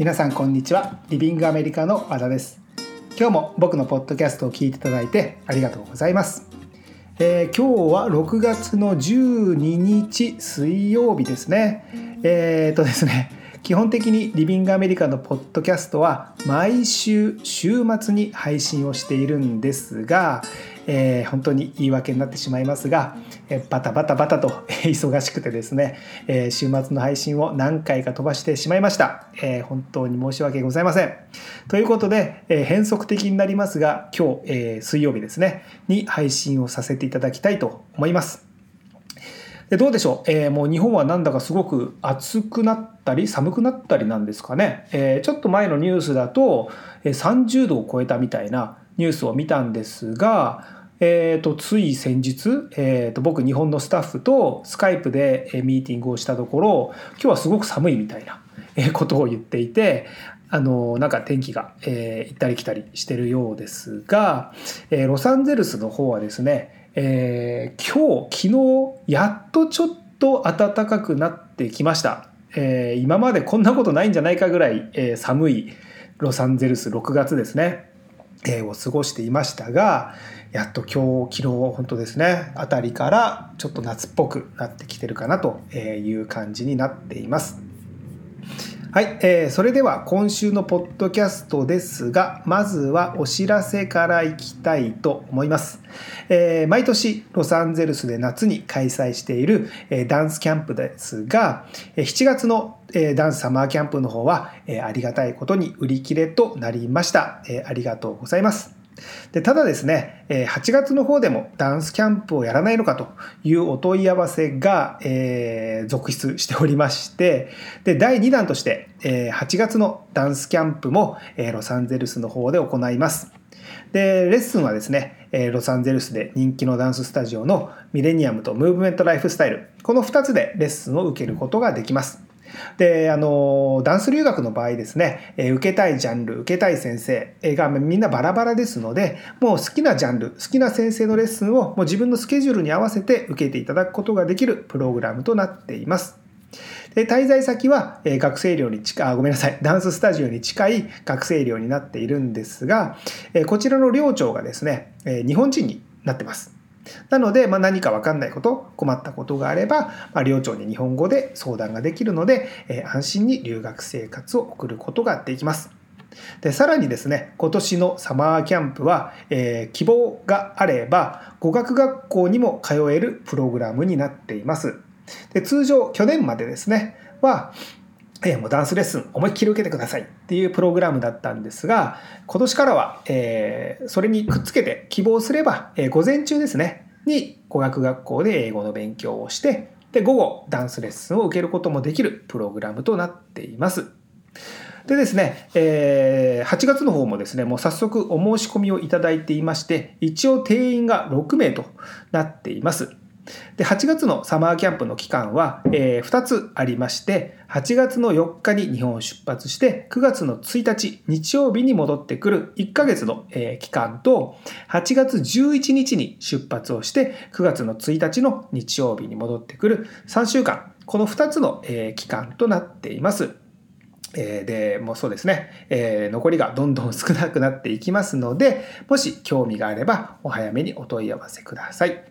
皆さんこんにちは。リビングアメリカの和田です。今日も僕のポッドキャストを聞いていただいてありがとうございます、えー、今日は6月の12日水曜日ですね。えー、っとですね基本的にリビングアメリカのポッドキャストは毎週週末に配信をしているんですが、えー、本当に言い訳になってしまいますが、えー、バタバタバタと忙しくてですね、えー、週末の配信を何回か飛ばしてしまいました、え本当に申し訳ございません。ということで、え変則的になりますが今日、え水曜日ですねに配信をさせていただきたいと思います。でどうでしょう、えー、もう日本はなんだかすごく暑くなったり寒くなったりなんですかね、えー、ちょっと前のニュースだと30度を超えたみたいなニュースを見たんですがえーと、つい先日、えーと、僕日本のスタッフとスカイプでミーティングをしたところ今日はすごく寒いみたいなことを言っていてあのなんか天気が、えー、行ったり来たりしてるようですが、えー、ロサンゼルスの方はですね、えー、今日昨日やっとちょっと暖かくなってきました、えー、今までこんなことないんじゃないかぐらい、えー、寒いロサンゼルス6月ですね。えを過ごしていましたがやっと今日昨日本当ですね。あたりからちょっと夏っぽくなってきてるかなという感じになっています。はい、えー、それでは今週のポッドキャストですが、まずはお知らせからいきたいと思います。えー、毎年ロサンゼルスで夏に開催している、えー、ダンスキャンプですが、7月のダンスサマーキャンプの方は、えありがたいことに売り切れとなりました。えありがとうございます。でただですね、8月の方でもダンスキャンプをやらないのかというお問い合わせが、えー、続出しておりまして、で、第2弾として、え、8月のダンスキャンプも、え、ロサンゼルスの方で行います。で、レッスンはですね、えロサンゼルスで人気のダンススタジオのミレニアムとムーブメントライフスタイル、この2つでレッスンを受けることができます。で、あの、ダンス留学の場合ですね、え受けたいジャンル、受けたい先生がみんなバラバラですので、もう好きなジャンル、好きな先生のレッスンをもう自分のスケジュールに合わせて受けていただくことができるプログラムとなっています。で滞在先は、え学生寮に近い、ごめんなさい、ダンススタジオに近い学生寮になっているんですが、えこちらの寮長がですね、え日本人になってます。なので、まあ、何か分かんないこと、困ったことがあれば、まあ、寮長に日本語で相談ができるので、えー、安心に留学生活を送ることができます。でさらにですね、今年のサマーキャンプは、えー、希望があれば、語学学校にも通えるプログラムになっています。で通常、去年までですね、は、え、もうダンスレッスン思いっきり受けてくださいっていうプログラムだったんですが、今年からは、えー、それにくっつけて希望すれば、えー、午前中ですね、に語学学校で英語の勉強をして、で、午後ダンスレッスンを受けることもできるプログラムとなっています。でですね、えー、8月の方もですね、もう早速お申し込みをいただいていまして、一応定員が6名となっています。で8月のサマーキャンプの期間は、えー、2つありまして8月の4日に日本を出発して9月の1日日曜日に戻ってくる1ヶ月の、えー、期間と8月11日に出発をして9月の1日の日曜日に戻ってくる3週間この2つの、えー、期間となっています。えで、もうそうですね、えー、残りがどんどん少なくなっていきますので、もし興味があればお早めにお問い合わせください。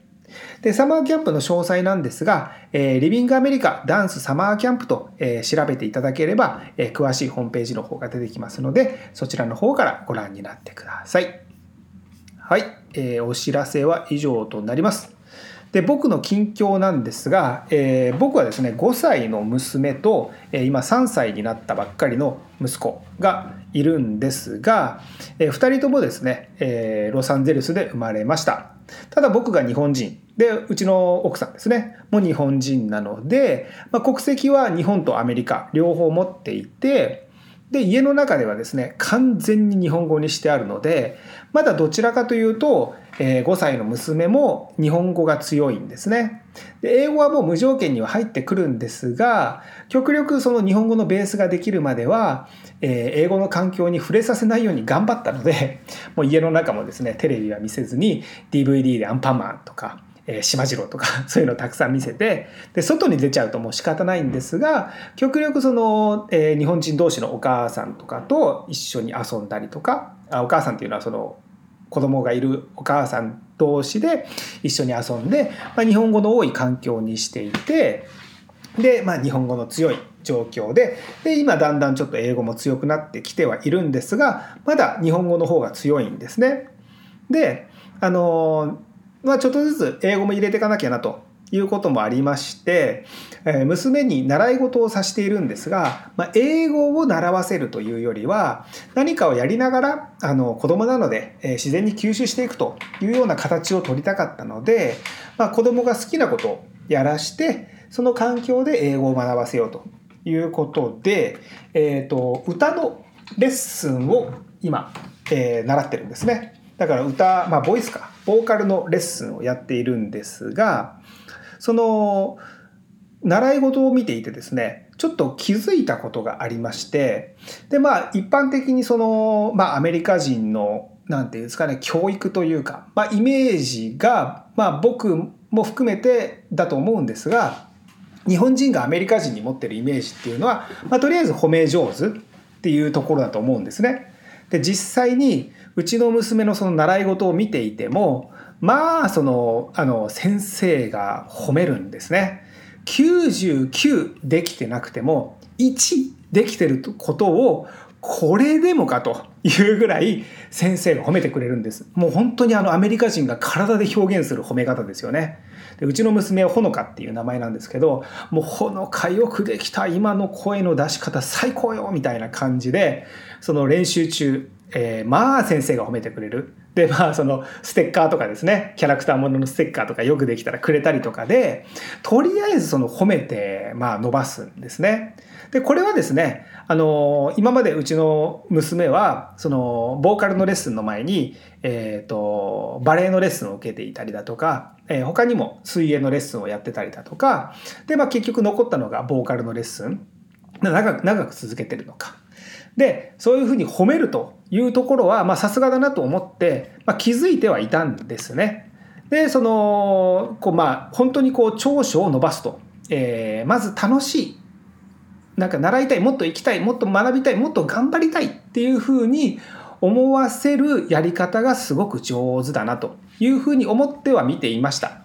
で、サマーキャンプの詳細なんですが、えー、リビングアメリカダンスサマーキャンプと、えー、調べていただければ、えー、詳しいホームページの方が出てきますので、そちらの方からご覧になってください。はい、えー、お知らせは以上となります。で僕の近況なんですが、えー、僕はですね5歳の娘と、えー、今3歳になったばっかりの息子がいるんですが、えー、2人ともですね、えー、ロサンゼルスで生まれましたただ僕が日本人でうちの奥さんですね。も日本人なので、まあ、国籍は日本とアメリカ両方持っていてで家の中ではですね完全に日本語にしてあるのでまだどちらかというと、えー、5歳の娘も日本語が強いんですね。で英語はもう無条件には入ってくるんですが極力その日本語のベースができるまでは、えー、英語の環境に触れさせないように頑張ったのでもう家の中もですねテレビは見せずに DVD でアンパンマンとかえー、島次郎とか そういうのをたくさん見せてで外に出ちゃうともう仕方ないんですが極力その、えー、日本人同士のお母さんとかと一緒に遊んだりとかあお母さんっていうのはその子供がいるお母さん同士で一緒に遊んで、まあ、日本語の多い環境にしていてで、まあ、日本語の強い状況でで今だんだんちょっと英語も強くなってきてはいるんですがまだ日本語の方が強いんですね。であのまあ、ちょっとずつ英語も入れていかなきゃなということもありまして、え娘に習い事をさせているんですが、まあ、英語を習わせるというよりは何かをやりながらあの子供なので、え自然に吸収していくというような形を取りたかったので、まあ、子供が好きなことをやらしてその環境で英語を学ばせようということで、えーと、歌のレッスンを今、えー、習ってるんですね。だから歌、まあ、ボイスかボーカルのレッスンをやっているんですがその習い事を見ていてですねちょっと気づいたことがありましてでまあ一般的にその、まあ、アメリカ人のなんていうんですかね教育というか、まあ、イメージが、まあ、僕も含めてだと思うんですが日本人がアメリカ人に持ってるイメージっていうのは、まあ、とりあえず褒め上手っていうところだと思うんですね。で実際にうちの娘のその習い事を見ていてもまあそのあの先生が褒めるんですね。99できてなくても1できてることをこれでもかというぐらい先生が褒めてくれるんです。もう本当にあのアメリカ人が体で表現する褒め方ですよね。でうちの娘はほのかっていう名前なんですけど、もうほのかよくできた今の声の出し方最高よみたいな感じで、その練習中、えー、まあ先生が褒めてくれる。でまあそのステッカーとかですねキャラクターもののステッカーとかよくできたらくれたりとかでとりあえずその褒めてまあ伸ばすんですね。でこれはですねあの今までうちの娘はそのボーカルのレッスンの前に、えーと、バレエのレッスンを受けていたりだとか、えー、他にも水泳のレッスンをやってたりだとかで、まあ、結局残ったのがボーカルのレッスン長く長く続けてるのか。でそういうふうに褒めるというところはさすがだなと思って、まあ、気づいてはいたんですね。でそのこうまあ本当にこう長所を伸ばすと、えー、まず楽しいなんか習いたいもっと行きたいもっと学びたいもっと頑張りたいっていうふうに思わせるやり方がすごく上手だなというふうに思っては見ていました。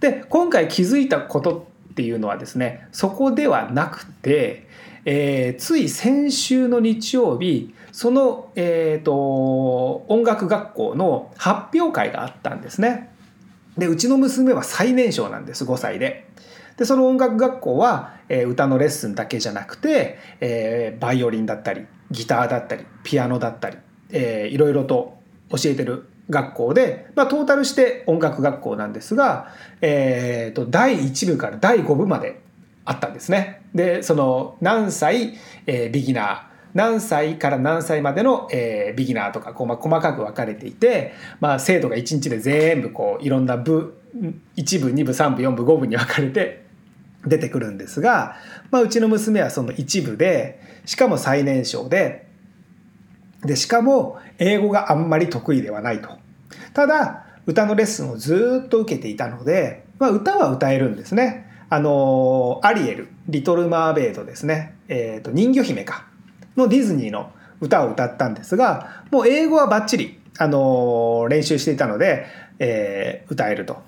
で今回気づいたことっていうのはですねそこではなくて、えー、つい先週の日曜日その、えーと、音楽学校の発表会があったんですね。でうちの娘は最年少なんです5歳で。でその音楽学校は、えー、歌のレッスンだけじゃなくて、えー、バイオリンだったりギターだったりピアノだったり、えー、いろいろと教えてる学校で、まあ、トータルして音楽学校なんですが、えーと、第1部から第5部まであったんですね。でその何歳、えー、ビギナー何歳から何歳までの、えー、ビギナーとかこう、まあ、細かく分かれていて、まあ、生徒が1日で全部こういろんな部1部2部3部4部5部に分かれて出てくるんですが、まあ、うちの娘はその一部でしかも最年少ででしかも英語があんまり得意ではないと。ただ歌のレッスンをずっと受けていたので、まあ、歌は歌えるんですね。あのアリエル「リトル・マーメイド」ですね、えーと人魚姫か。のディズニーの歌を歌ったんですがもう英語はバッチリ、あの練習していたので、えー、歌えると。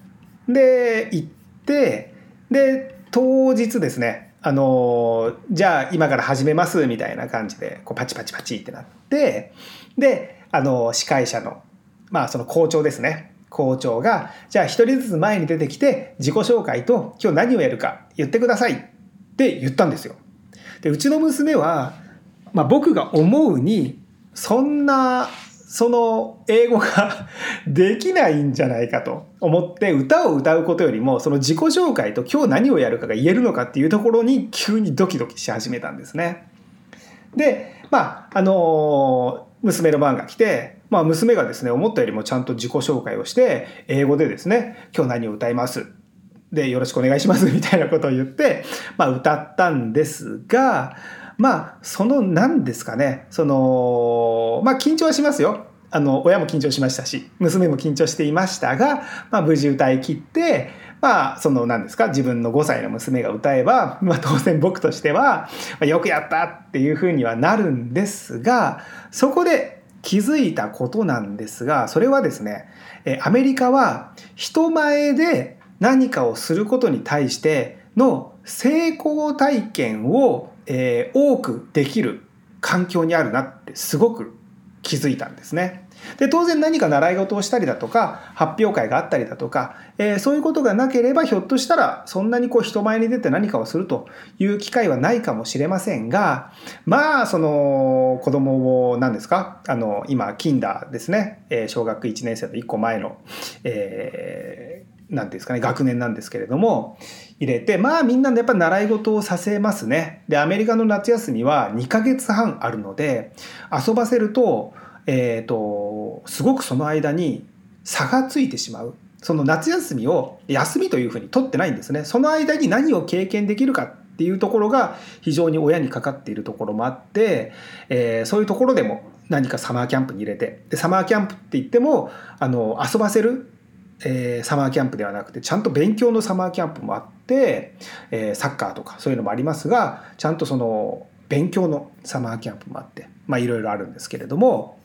で行ってで当日ですねあのじゃあ今から始めますみたいな感じでこうパチパチパチってなってであの司会者のまあその校長ですね。校長がじゃあ一人ずつ前に出てきて自己紹介と今日何をやるか言ってくださいって言ったんですよ。でうちの娘はまあ、僕が思うにそんなその英語が できないんじゃないかと思って歌を歌うことよりもその自己紹介と今日何をやるかが言えるのかっていうところに急にドキドキし始めたんですね。でまああの娘の番が来て、まあ、娘がですね思ったよりもちゃんと自己紹介をして英語でですね「今日何を歌います」で「よろしくお願いします」みたいなことを言って、まあ、歌ったんですがまあその何ですかねそのまあ緊張はしますよ。あの親も緊張しましたし娘も緊張していましたが、まあ、無事歌い切ってまあその何ですか自分の5歳の娘が歌えば、まあ、当然僕としては、よくやったっていうふうにはなるんですがそこで気づいたことなんですがそれはですねアメリカは人前で何かをすることに対しての成功体験を、えー、多くできる環境にあるなってすごく気づいたんですね。で当然何か習い事をしたりだとか発表会があったりだとか、えー、そういうことがなければひょっとしたらそんなにこう人前に出て何かをするという機会はないかもしれませんがまあその子供を何ですかあの今キンダーですね、えー、小学1年生の1個前の、えー何ていうんですかね学年なんですけれども入れてまあみんなでやっぱ習い事をさせますね。でアメリカの夏休みは2ヶ月半あるので遊ばせると,、えーと、すごくその間に差がついてしまう。その夏休みを休みというふうに取ってないんですね。その間に何を経験できるかっていうところが非常に親にかかっているところもあって、えー、そういうところでも何かサマーキャンプに入れて。でサマーキャンプって言ってもあの遊ばせるえー、サマーキャンプではなくてちゃんと勉強のサマーキャンプもあって、えー、サッカーとかそういうのもありますがちゃんとその勉強のサマーキャンプもあってまあいろいろあるんですけれども、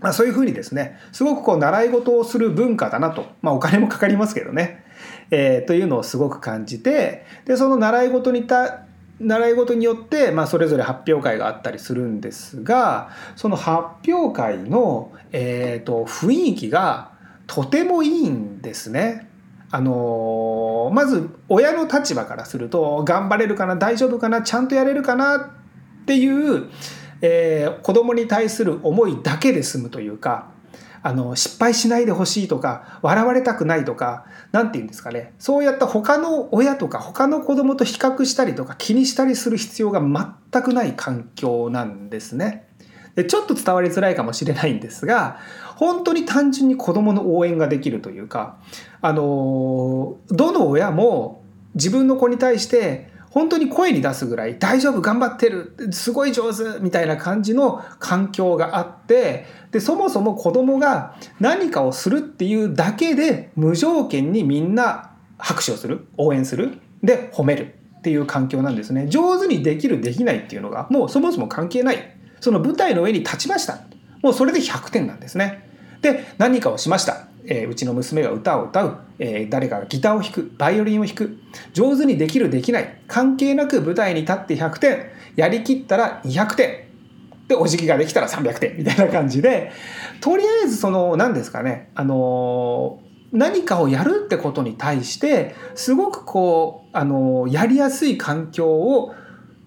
まあ、そういうふうにですねすごくこう習い事をする文化だなと、まあ、お金もかかりますけどね、えー、というのをすごく感じてでその習い事にた習い事によって、まあ、それぞれ発表会があったりするんですがその発表会の、えーと雰囲気がとてもいいんですね。あのまず親の立場からすると頑張れるかな大丈夫かなちゃんとやれるかなっていう、えー、子供に対する思いだけで済むというかあの失敗しないでほしいとか笑われたくないとか何て言うんですかねそうやった他の親とか他の子供と比較したりとか気にしたりする必要が全くない環境なんですね。でちょっと伝わりづらいかもしれないんですが本当に単純に子供の応援ができるというかあのどの親も自分の子に対して本当に声に出すぐらい大丈夫頑張ってるすごい上手みたいな感じの環境があってでそもそも子供が何かをするっていうだけで無条件にみんな拍手をする応援するで褒めるっていう環境なんですね。上手にできるできないっていうのがもうそもそも関係ないその舞台の上に立ちました。もうそれで100点なんですね。で何かをしました、えー、うちの娘が歌を歌う、えー、誰かがギターを弾く。バイオリンを弾く。上手にできるできない。関係なく舞台に立って100点。やりきったら200点。でお辞儀ができたら300点。みたいな感じで。とりあえずその何ですかね。あのー、何かをやるってことに対してすごくこうあのやりやすい環境を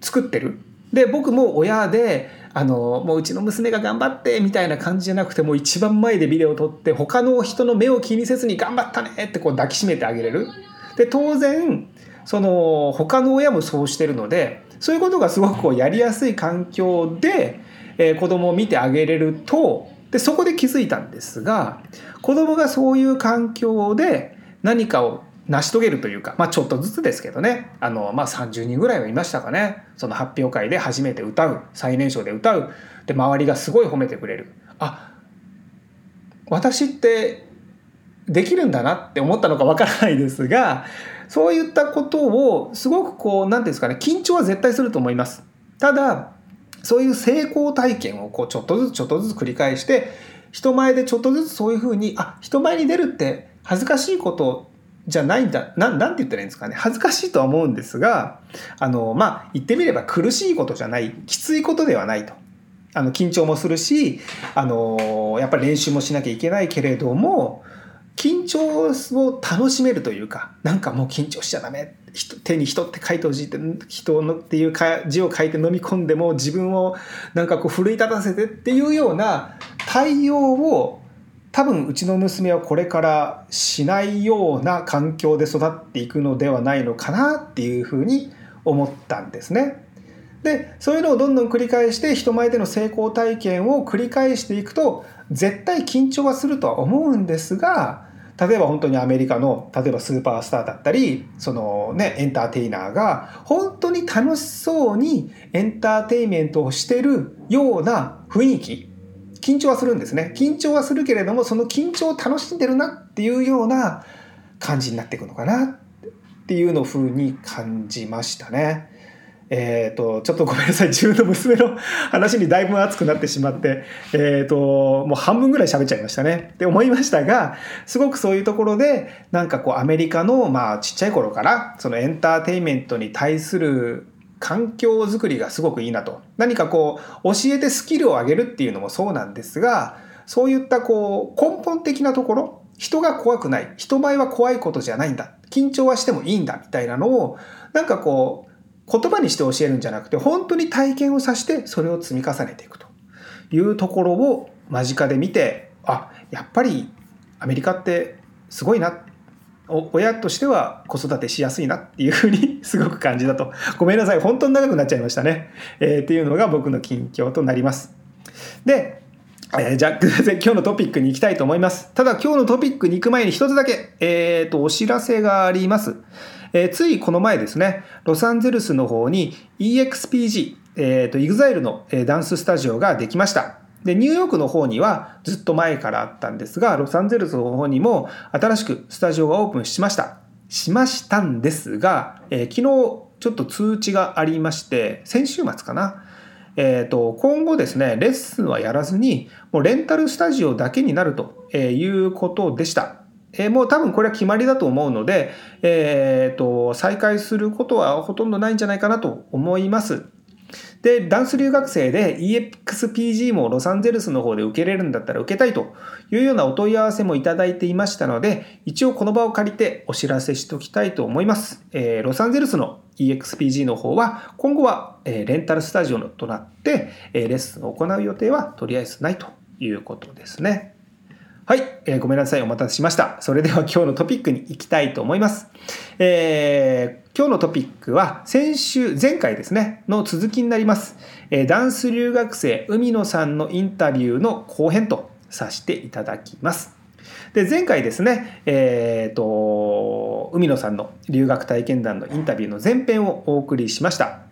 作ってる。で僕も親であのもううちの娘が頑張ってみたいな感じじゃなくてもう一番前でビデオを撮って他の人の目を気にせずに頑張ったねってこう抱きしめてあげれる。で当然その他の親もそうしてるのでそういうことがすごくこうやりやすい環境で、えー、子供を見てあげれるとでそこで気づいたんですが子供がそういう環境で何かを成し遂げるというか、まあ、ちょっとずつですけどね。あの、まあ、30人ぐらいはいましたかね。その発表会で初めて歌う最年少で歌う。で周りがすごい褒めてくれる。あ私ってできるんだなって思ったのかわからないですがそういったことをすごくこう何ていうんですかね緊張は絶対すると思います。ただそういう成功体験をこうちょっとずつちょっとずつ繰り返して人前でちょっとずつそういうふうにあ人前に出るって恥ずかしいことじゃないんだななんて言ったらいいんですかね恥ずかしいとは思うんですがあのまあ言ってみれば苦しいことじゃないきついことではないと。あの緊張もするしあのやっぱり練習もしなきゃいけないけれども緊張を楽しめるというかなんかもう緊張しちゃダメ手に人って書いてほしいって人のっていう字を書いて飲み込んでも自分をなんかこう奮い立たせてっていうような対応を多分うちの娘はこれからしないような環境で育っていくのではないのかなっていうふうに思ったんですね。でそういうのをどんどん繰り返して人前での成功体験を繰り返していくと絶対緊張はするとは思うんですが例えば本当にアメリカの例えばスーパースターだったりそのねエンターテイナーが本当に楽しそうにエンターテイメントをしてるような雰囲気緊張はするんですね。緊張はするけれどもその緊張を楽しんでるなっていうような感じになっていくのかなっていうのを風に感じましたね。えーと、ちょっとごめんなさい。自分の娘の話にだいぶ熱くなってしまって、えーと、もう半分ぐらい喋っちゃいましたね。って思いましたがすごくそういうところでなんかこうアメリカのまあちっちゃい頃からそのエンターテインメントに対する環境づくりがすごくいいなと。何かこう教えてスキルを上げるっていうのもそうなんですがそういったこう根本的なところ人が怖くない人前は怖いことじゃないんだ緊張はしてもいいんだみたいなのをなんかこう言葉にして教えるんじゃなくて本当に体験をさしてそれを積み重ねていくと。いうところを間近で見てあやっぱりアメリカってすごいな親としては子育てしやすいなっていうふうに すごく感じだとごめんなさい本当に長くなっちゃいましたね、えー、っていうのが僕の近況となりますでえー、じゃあ、今日のトピックに行きたいと思います。ただ、今日のトピックに行く前に一つだけ、えっ、ー、と、お知らせがあります。えー、ついこの前ですね、ロサンゼルスの方に EXPG、えっ、ー、と、EXILE のダンススタジオができました。で、ニューヨークの方にはずっと前からあったんですが、ロサンゼルスの方にも新しくスタジオがオープンしました。しましたんですが、えー、昨日ちょっと通知がありまして、先週末かな。えーと、今後ですねレッスンはやらずにもうレンタルスタジオだけになるということでした。えー、もう多分これは決まりだと思うので、えーと、再開することはほとんどないんじゃないかなと思います。で、ダンス留学生で EXPG もロサンゼルスの方で受けれるんだったら受けたいというようなお問い合わせもいただいていましたので、一応この場を借りてお知らせしておきたいと思います。えー、ロサンゼルスの EXPG の方は今後はえレンタルスタジオとなってえレッスンを行う予定はとりあえずないということですね。はい、えー、ごめんなさい。お待たせしました。それでは今日のトピックに行きたいと思います。えー、今日のトピックは先週、前回ですね、の続きになります。えー、ダンス留学生海野さんのインタビューの後編とさせていただきます。で、前回ですね、えっ、ー、と、海野さんの留学体験談のインタビューの前編をお送りしました。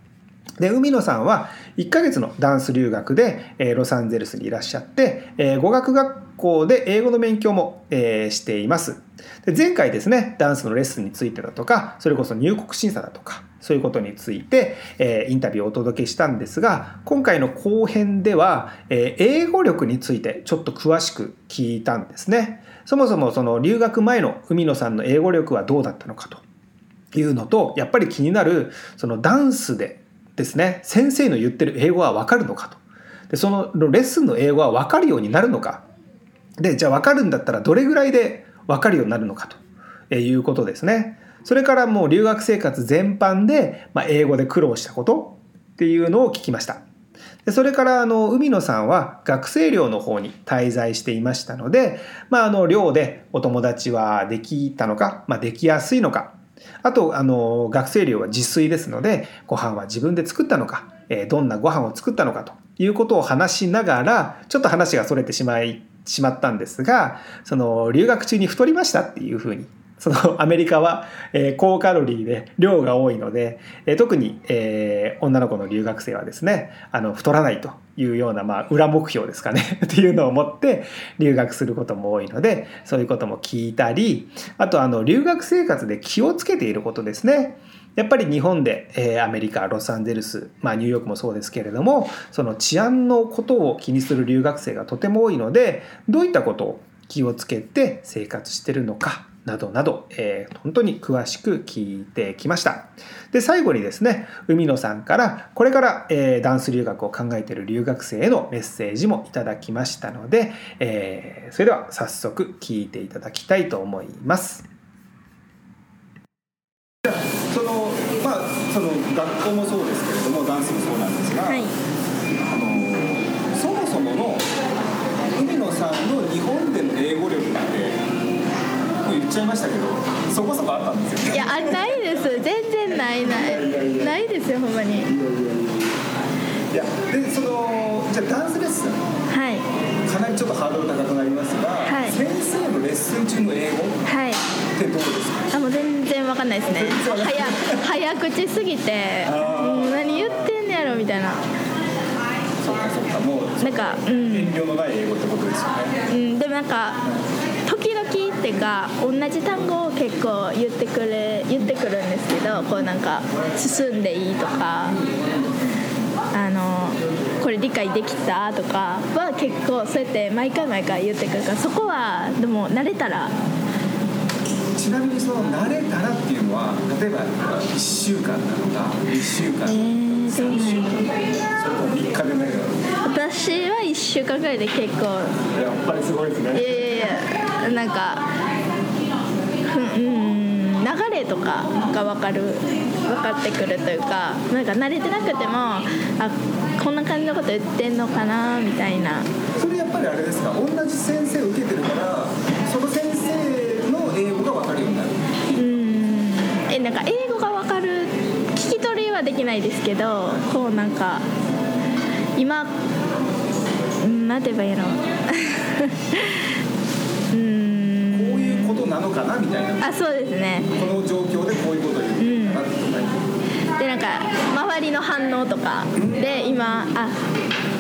で、海野さんは1ヶ月のダンス留学で、えー、ロサンゼルスにいらっしゃって、えー、語学学校で英語の勉強も、えー、しています。で前回ですね、ダンスのレッスンについてだとか、それこそ入国審査だとか、そういうことについて、えー、インタビューをお届けしたんですが、今回の後編では、えー、英語力についてちょっと詳しく聞いたんですね。そもそもその留学前の海野さんの英語力はどうだったのかというのと、やっぱり気になるそのダンスでですね。先生の言ってる英語は分かるのかと。でそのレッスンの英語は分かるようになるのか。でじゃあ分かるんだったらどれぐらいで分かるようになるのかと。いうことですね。それからもう留学生活全般で、まあ、英語で苦労したことっていうのを聞きました。でそれからあの海野さんは学生寮の方に滞在していましたので、まあ、あの寮でお友達はできたのか、まあ、できやすいのかあと、あの、学生寮は自炊ですので、ご飯は自分で作ったのか、えどんなご飯を作ったのかということを話しながら、ちょっと話が逸れてしまい、しまったんですが、その、留学中に太りましたっていうふうにそのアメリカは、えー、高カロリーで量が多いので、えー、特に、えー、女の子の留学生はですねあの太らないというような、まあ、裏目標ですかね っていうのを持って留学することも多いのでそういうことも聞いたりあとあの留学生活で気をつけていることですね。やっぱり日本で、えー、アメリカロサンゼルス、まあ、ニューヨークもそうですけれどもその治安のことを気にする留学生がとても多いのでどういったことを気をつけて生活してるのかなどなど、えー、本当に詳しく聞いてきました。で、最後にですね、海野さんからこれから、えー、ダンス留学を考えている留学生へのメッセージもいただきましたので、えー、それでは早速聞いていただきたいと思います。そのまあその学校もそうですけれどもダンスもそうなんですが、はい、あのそもそもの海野さんの日本での英語力ちゃいましたけどそこそこあったんですよ、いやあないです。全然ないない。ないですよほんまに。いやでそのじゃあダンスレッスン。はい。かなりちょっとハードル高くなりますが、はい、先生のレッスン中の英語はいってどうですか？あもう全然わかんないですね。早早口すぎて何言ってんねやろみたいな。そっかそっかもなんかうん。遠慮のない英語ってことですよね。うん、でもなんか時々ってか同じ単語を結構言ってくれ言ってくるんですけどこうなんか進んでいいとかあのこれ理解できたとかは結構そうやって毎回毎回言ってくるからそこはでも慣れたら。ちなみにその慣れたらっていうのは例えば1週間なのか2週間、えーどう3なん週や間それとも3日で慣れるの私は1週間ぐらいで結構やっぱりすごいですいやねいやいやなんかふうん流れとかが分かる分かってくるというかなんか慣れてなくてもあこんな感じのこと言ってんのかなみたいな。それやっぱりあれですか同じ先生を受けてるからその先生の英語が分かるようになる。うん。えなんか英語が分かる聞き取りはできないですけどこうなんか今うんなんて言えばいいのうん。こういうことなのかなみたいな。あそうですね。この状況でこういうことを言ってるのかなってことがでなんか周りの反応とかで今あ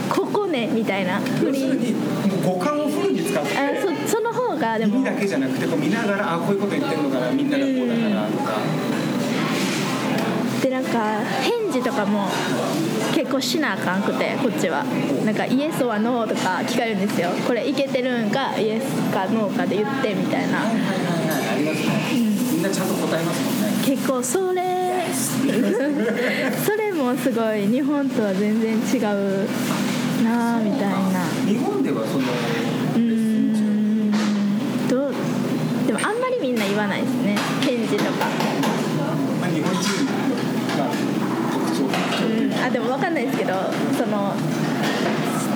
ここねみたいな振り五感をフルに使ってあそその方がでも耳だけじゃなくてこう見ながらあこういうこと言ってるのかなみんながこうだからとか。でなんか返事とかも結構しなあかんくてこっちは。なんかイエスはノーとか聞かれるんですよ。これいけてるんかイエスかノーかで言ってみたいな。はいはいはいありますねみんなちゃんと答えますもんね。結構それ それもすごい日本とは全然違うなあみたいな。日本ではそのう？ーん。どう？でもあんまりみんな言わないですね。返事とか。まあ日本人あでも分かんないですけどその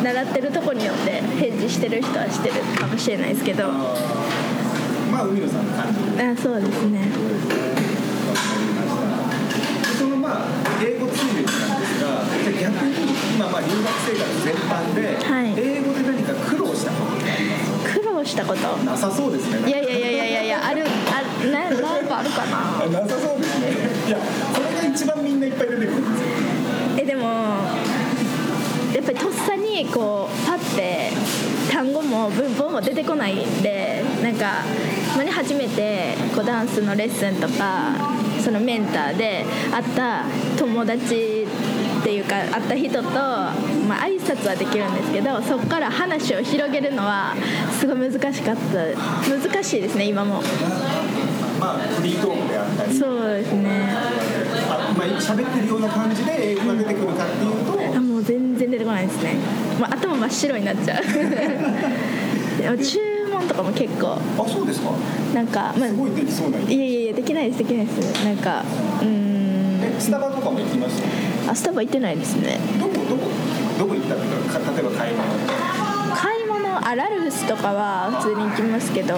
習ってるとこによって返事してる人はしてるかもしれないですけど。まあ海野さんの感じで。そうですね。そのまあ英語通訳なんですがじゃあ逆に今まあ留学生活全般で、はい。英語で何か苦労したことってあります？苦労したこと？なさそうですね。いやいやいやいやいやいや あるあななんかあるかな。あなさそうですね。いやそれが一番みんないっぱい出てくるんですよやっぱりとっさにこうパッて単語も文法も出てこないんでなんかたまに初めてこうダンスのレッスンとかそのメンターで会った友達っていうか会った人と、まあ挨拶はできるんですけどそこから話を広げるのはすごい難しかった。難しいですね今も。まあフリートークであったり。そうですね。あまあ喋ってるような感じで英語が出てくるかっていうと。あもう全然出てこないですね、まあ、頭真っ白になっちゃう。でも注文とかも結構。あそうですか。なんか、まあ、すごいできそうないやいやいやできないですできないです。なんかうーん。えスタバとかも行きましたあスタバ行ってないですね。どこどこどこ行ったっていうかか例えば買い物。買い物あラルフスとかは普通に行きますけど。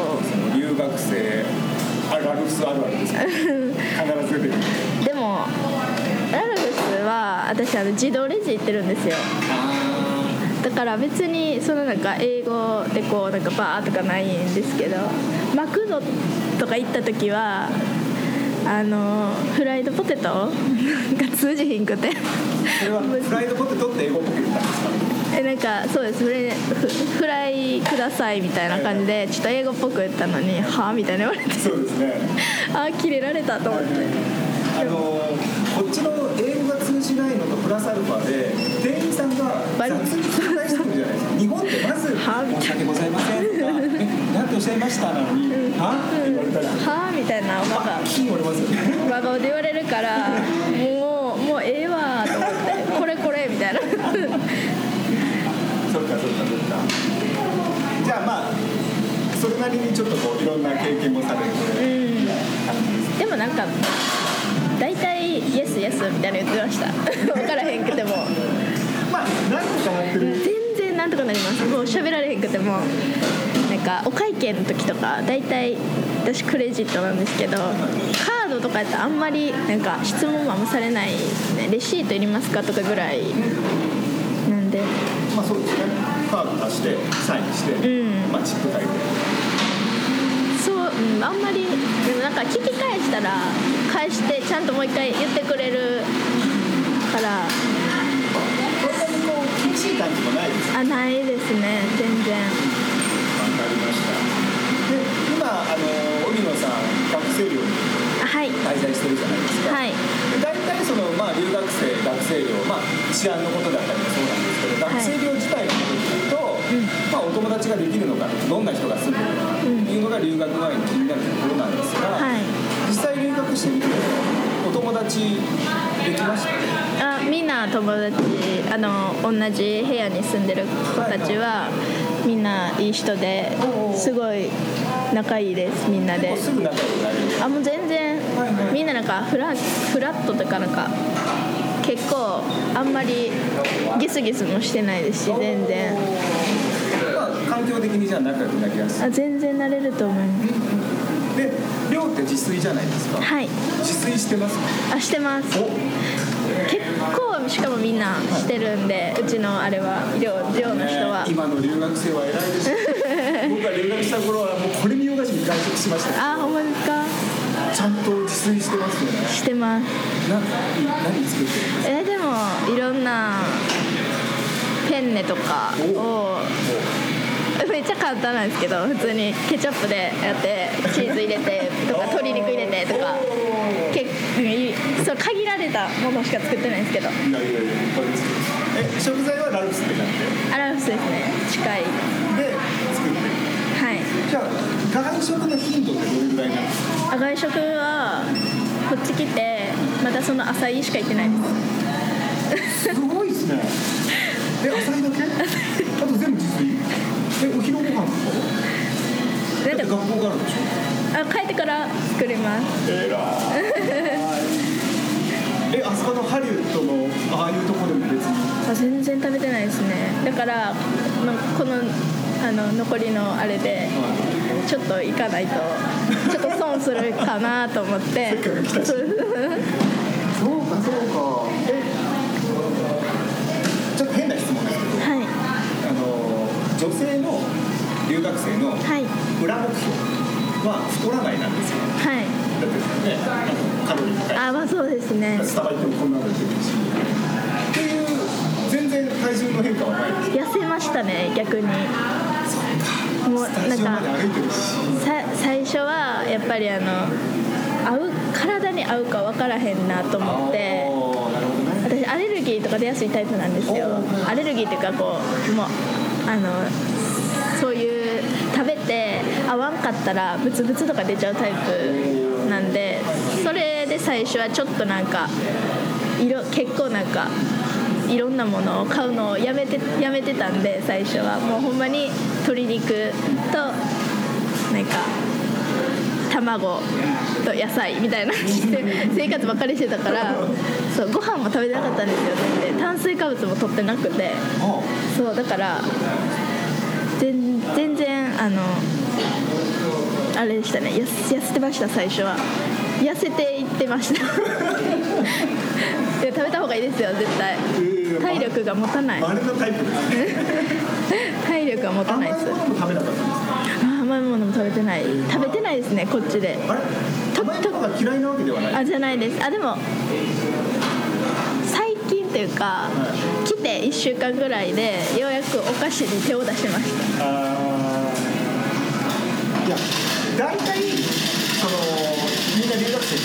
留学生。あラルフスあるあるです。か必ず出てくる。でもラルフスは私あの自動レジ行ってるんですよ。だから別にそのなんか英語でこうなんかバーとかないんですけどマクドとか行った時はあのフライドポテト？が通じひんくて。それはフライドポテトって英語っぽく言ったんですか？えなんかそうです。フレフフライくださいみたいな感じでちょっと英語っぽく言ったのにはあみたいな言われて。そうですね。あーキレられたと思って。あのこっちの英語が通じないのとプラスアルファで店員さんが雑に繰り返してじゃないですか。日本ってまずは「申し訳ございません」とか「え何ておっしゃいました」なのに「は?」って言われたら。はあみたいなわれますよね。真顔で言われるからもう ええわと思ってこれこれみたいなそっかそっか。じゃあまあそれなりにちょっとこういろんな経験もされて。うん。でもなんか大体イエスイエスみたいなの言ってました。分からへんくても。まあ何とかなってる？全然なんとかなります。もう喋られへんくても。なんかお会計の時とか大体私クレジットなんですけどカードとかやったらあんまりなんか質問もあんまされないねレシートいりますかとかぐらいなんで。まあそうですねカード出してサインして、うん。まあチップ書いて。そう、うん、あんまりでもなんか聞き返したら返してちゃんともう一回言ってくれるから。そんなにこう厳しい感じもないですあないですね全然。わかりました。で今あの荻野さん学生寮に滞在してるじゃないですか、はい。で大体その、まあ、留学生学生寮、まあ、治安のことだったりもそうなんですけど、はい学生寮自体のことで言うと、うんまあ、お友達ができるのかどんな人が住んでるのかというのが留学前に気になるところなんですが、はい。実際留学してみてお友達できましたあみんな友達あの同じ部屋に住んでる子たちはみんないい人ですごい仲いいですみんなで。もうすぐ仲良くなれる。あもう全然みんななんかフラフラットとかなんか結構あんまりギスギスもしてないですし全然。まあ、環境的にじゃあ仲良くなりやすい。あ全然慣れると思います。で寮って自炊じゃないですか。はい。自炊してますか？あしてます。お。結構しかもみんなしてるんでうちのあれは寮寮の人は。ね今の留学生は偉いです。僕が留学した頃はもうこれ見よがしに外食しました。あほんまですか？ちゃんと自炊してますよね。してます。な何作ってるえでもいろんなペンネとかをめっちゃ簡単なんですけど普通にケチャップでやってチーズ入れてとか鶏肉入れてとか結構そう限られたものしか作ってないんですけど。いやいやいやいっぱいです。え食材はラルフスって感じアラフスですね。近い。で作ってる。はい。じゃあ外食の頻度ってどれぐらいなんですか？あ外食はこっち来てまだその浅いしか行ってないです。すごいですね。え朝日だけ？あと全部自炊？えお昼ご飯とかだって学校があるでしょ？あ帰ってから作ります。えら えあそこのハリウッドのああいうとこでも別に？あ全然食べてないですね。だから、まあ、このあの残りのあれでちょっと行かないとちょっと損するかなと思って。そうかそうか。えちょっと変な質問ですけどはいあの女性の留学生のはい裏目標は太らないなんですよ。はい。だってねカロリー高いあまあそうですね。スタバ行ってもこんなの出てるし。っていう全然体重の変化はないです痩せましたね逆にもなんか最初はやっぱりあの合う体に合うか分からへんなと思って私アレルギーとか出やすいタイプなんですよ。アレルギーっていうかこうもうあのそういう食べて合わんかったらブツブツとか出ちゃうタイプなんでそれで最初はちょっとなんか色結構なんかいろんなものを買うのをやめてやめてたんで最初は。もうほんまに鶏肉となんか卵と野菜みたいな 生活ばっかりしてたからそうご飯も食べてなかったんですよ全然炭水化物も取ってなくて。そうだから全全然あのあれでしたね。痩せ痩せてました最初は。痩せていってました。いや食べた方がいいですよ絶対。体力が持たない。あれのタイプですね。体力が持た甘ないいです。ものも食べなかったんですか？あ甘いものも食べてない。食べてないですねこっちで。あれ？甘いものが嫌いなわけではない？あじゃないです。あでも最近っていうか来て1週間ぐらいでようやくお菓子に手を出してました。あー。いや大体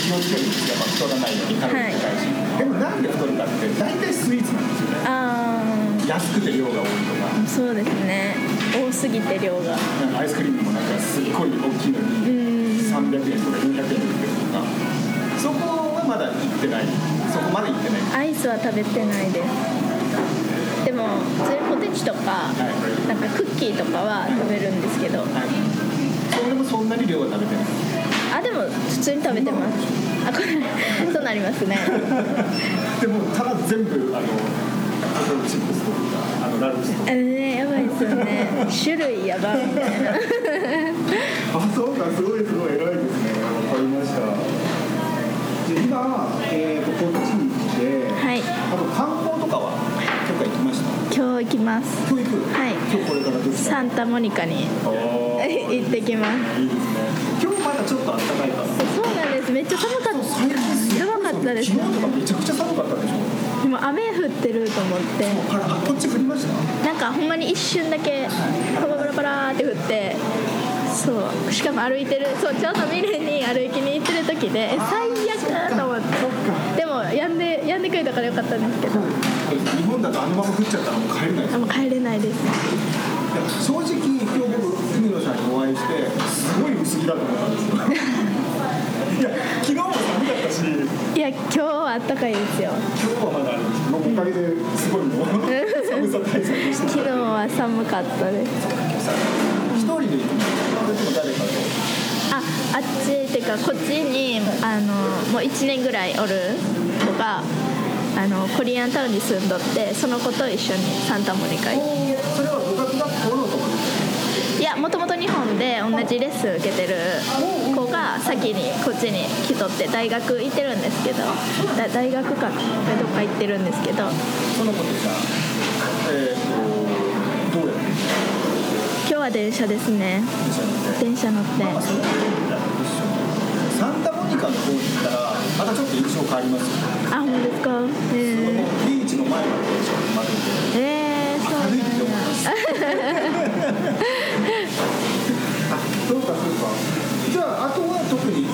気をつけるんですよやっぱ太らないようにカロリー高い。し、でもなんで太るかって大体スイーツなんですよね。あ安くて量が多いとか。あそうですね。多すぎて量が。アイスクリームもなんかすっごい大きいのうにん300円とか400円で売ってるとか。そこはまだ行ってない。そこまで行ってない。アイスは食べてないです。でも普通にポテチとかはい。なんかクッキーとかは食べるんですけど。はい。それもそんなに量は食べてない。あでも普通に食べてます。あこれそうなりますね。でもただ全部あのチップスとかあのラルフスと。かあれねやばいですよね。種類やばい。みたいなあそうかすごいすごい偉いですね。わかりました。で今、えー、とこっちに来て、はい。あと観光とかは今日行きました？今日行きます。今日行く？はい。今日これからどこサンタモニカに 行ってきます。ですね。今日まだちょっと暖かいからそうなんです。めっちゃ寒かっ最近すやばかった。です昨日とかめちゃくちゃ寒かったでしょ。たでも雨降ってると思って。あこっち降りました？なんかかほんまに一瞬だけパラパラパラって振って。そう。しかも歩いてる。そうちょうどミレに歩きに行ってる時でえ最悪と思って。でもやんでやんでくれたからよかったんですけど。日本だとあのまま降っちゃったらもう帰れない。あもう帰れないです正直今日僕海野さんにお会いしてすごい薄着だと思ったんですよいや昨日も寒かったしいや今日はあったかいですよ。今日はまだあおかげですごいもう 寒さ対策して昨日は寒かったです。一人で行くの？それとも誰かと？ああっちっていうかこっちにあのもう1年ぐらいおる子があのコリアンタウンに住んどってその子と一緒にサンタモニカ行ってもともと日本で同じレッスン受けてる子が先にこっちに来とって大学行ってるんですけどだ大学かな？どっか行ってるんですけど。その子でじゃあえー、とどうやって？今日は電車ですね。電車乗って。サンタモニカの方に行ったらまたちょっと印象変わりますよね。あ本当ですか？もうえビーチの前まで電車が止まるんでー、えー、そうなんだ。あそうかそうか。じゃああとは特に？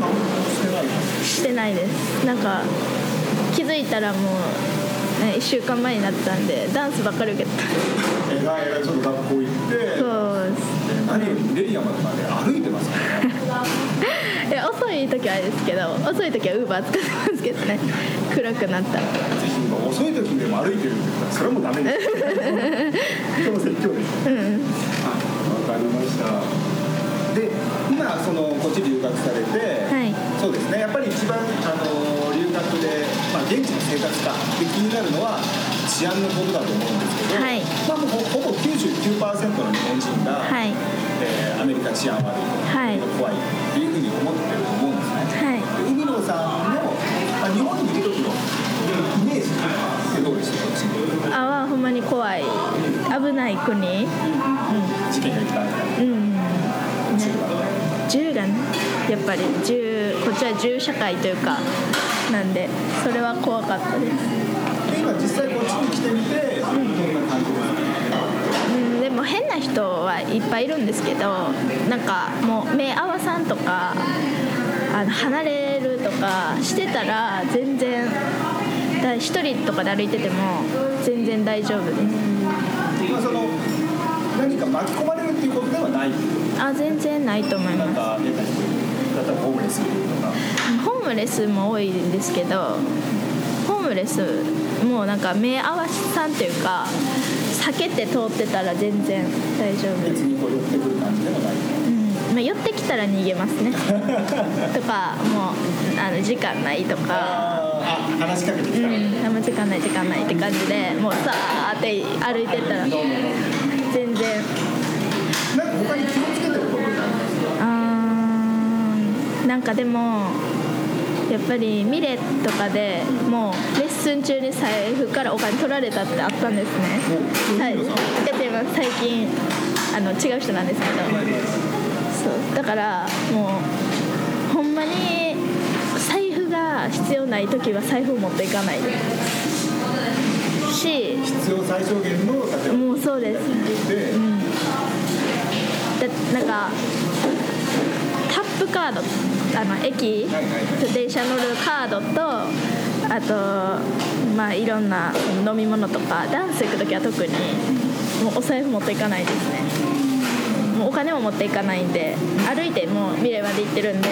あしてないしてないです。なんか気づいたらもう、ね、1週間前になってたんでダンスばっかり受けてた。いちょっと学校行ってそうです何よりミレニアムまで歩いてますからね。いや遅い時はあれですけど遅い時はウーバー使ってますけどね。暗くなったら。ぜひ今遅い時でも歩いてるって言ったらそれはもうダメです。でも説教です。うん。かりました。で今そのこっち留学されて、はい。そうですね。やっぱり一番あの留学で、まあ、現地の生活かで気になるのは治安のことだと思うんですけど、はい。まあ、もうほほぼ99%の日本人が、はい。えーアメリカ治安悪いはい。怖いっていうふうに思ってると思うんですね。はい。で海野さんの、まあ、日本にいる時のイメージってどうでしたか？あはほんまに怖い。危ない国。うん。事件がいっぱいあったりうん。ね銃がねやっぱり銃こっちは銃社会というかなんでそれは怖かったです際こっちに来てみてどんな感じですかうん、でも変な人はいっぱいいるんですけどなんかもう目合わさんとかあの離れるとかしてたら全然だ一人とかで歩いてても全然大丈夫。ですまあ、その何か巻き込まれるっていうことではない。あ全然ないと思います。ホームレスも多いんですけどホームレスもなんか目合わさんっていうか避けて通ってたら全然大丈夫。別にこう寄ってくる感じでもないうん。まあ、寄ってきたら逃げますね。とかもうあの時間ないとか、ああ話しかけてきうた。ら、ん、あんま時間ない時間ないって感じでもうさーって歩いてったら全然。なんか他に気をつけてることってありますか？あーなんかでもやっぱりミレとかでもうレッスン中に財布からお金取られたってあったんですね。はい。やってます最近あの違う人なんですけどそうだからもうほんまに財布が必要ない時は財布を持っていかないし必要最小限の例えばもうそうですで、うん。だなんかタップカードあの駅電車乗るカードとあとまあいろんな飲み物とかダンス行く時は特にもうお財布持っていかないですね。もうお金も持っていかないんで歩いてもう未来まで行ってるんで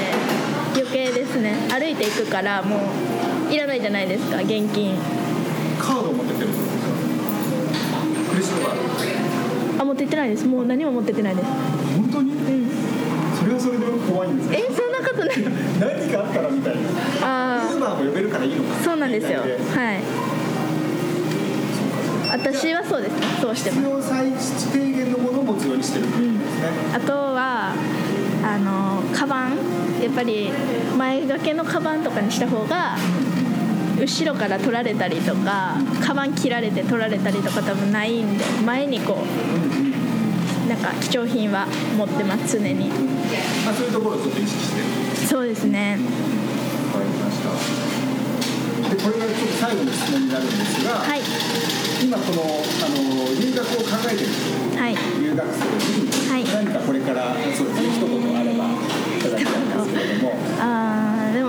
余計ですね。歩いていくからもういらないじゃないですか現金。カードを持ってってるあ持って行ってないです。もう何も持ってってないですそれで怖いんですけどえそんなことない。何かあったらみたいな。あウーバーも呼べるからいいのか。あそうなんですよ。はい。私はそうです。ねそうしてます。必要最低限のものを持つようにしてるってことですね、あとはあのカバン。やっぱり前掛けのカバンとかにした方が後ろから取られたりとかカバン切られて取られたりとか多分ないんで前にこうなんか貴重品は持ってます常に。まあ、そういうところをちょっと意識して。るそうですね。わかりました。でこれがちょっと最後の質問になるんですが、はい。今このあの留学を考えているはい。留学生にはい。何かこれからそうですね一言あればいただきたいんですけれども。あーでも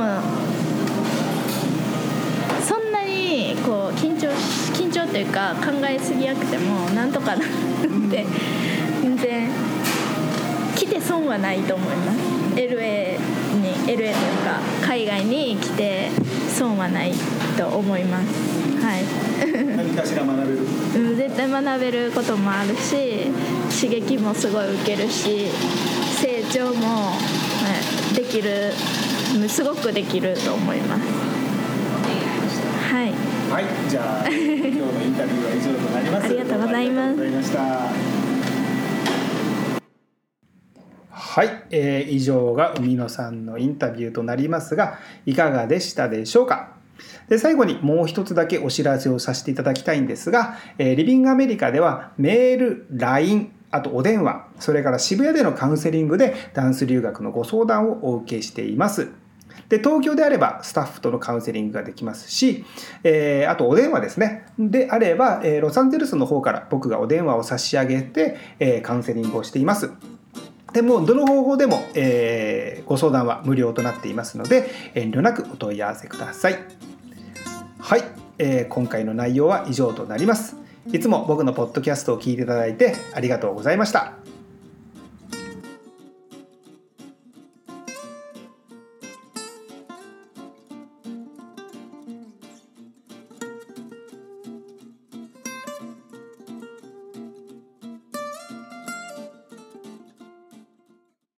そんなにこう緊張し緊張というか考えすぎなくてもなんとかなるって全然来て損はないと思います。LA に LA というか海外に来て損はないと思います。はい。何かしら学べる？うん絶対学べることもあるし刺激もすごい受けるし成長もはいできるうんすごくできると思います。はい。はい、じゃあ今日のインタビューは以上となります。ありがとうございますどうもありがとうございました。はい、えー以上が海野さんのインタビューとなりますがいかがでしたでしょうか？で最後にもう一つだけお知らせをさせていただきたいんですが、えーリビングアメリカではメール LINE あとお電話それから渋谷でのカウンセリングでダンス留学のご相談をお受けしています。で東京であればスタッフとのカウンセリングができますし、えーあとお電話ですね。であれば、えーロサンゼルスの方から僕がお電話を差し上げて、えーカウンセリングをしています。でもどの方法でも、えーご相談は無料となっていますので遠慮なくお問い合わせください。はい、えー今回の内容は以上となります。いつも僕のポッドキャストを聞いていただいてありがとうございました。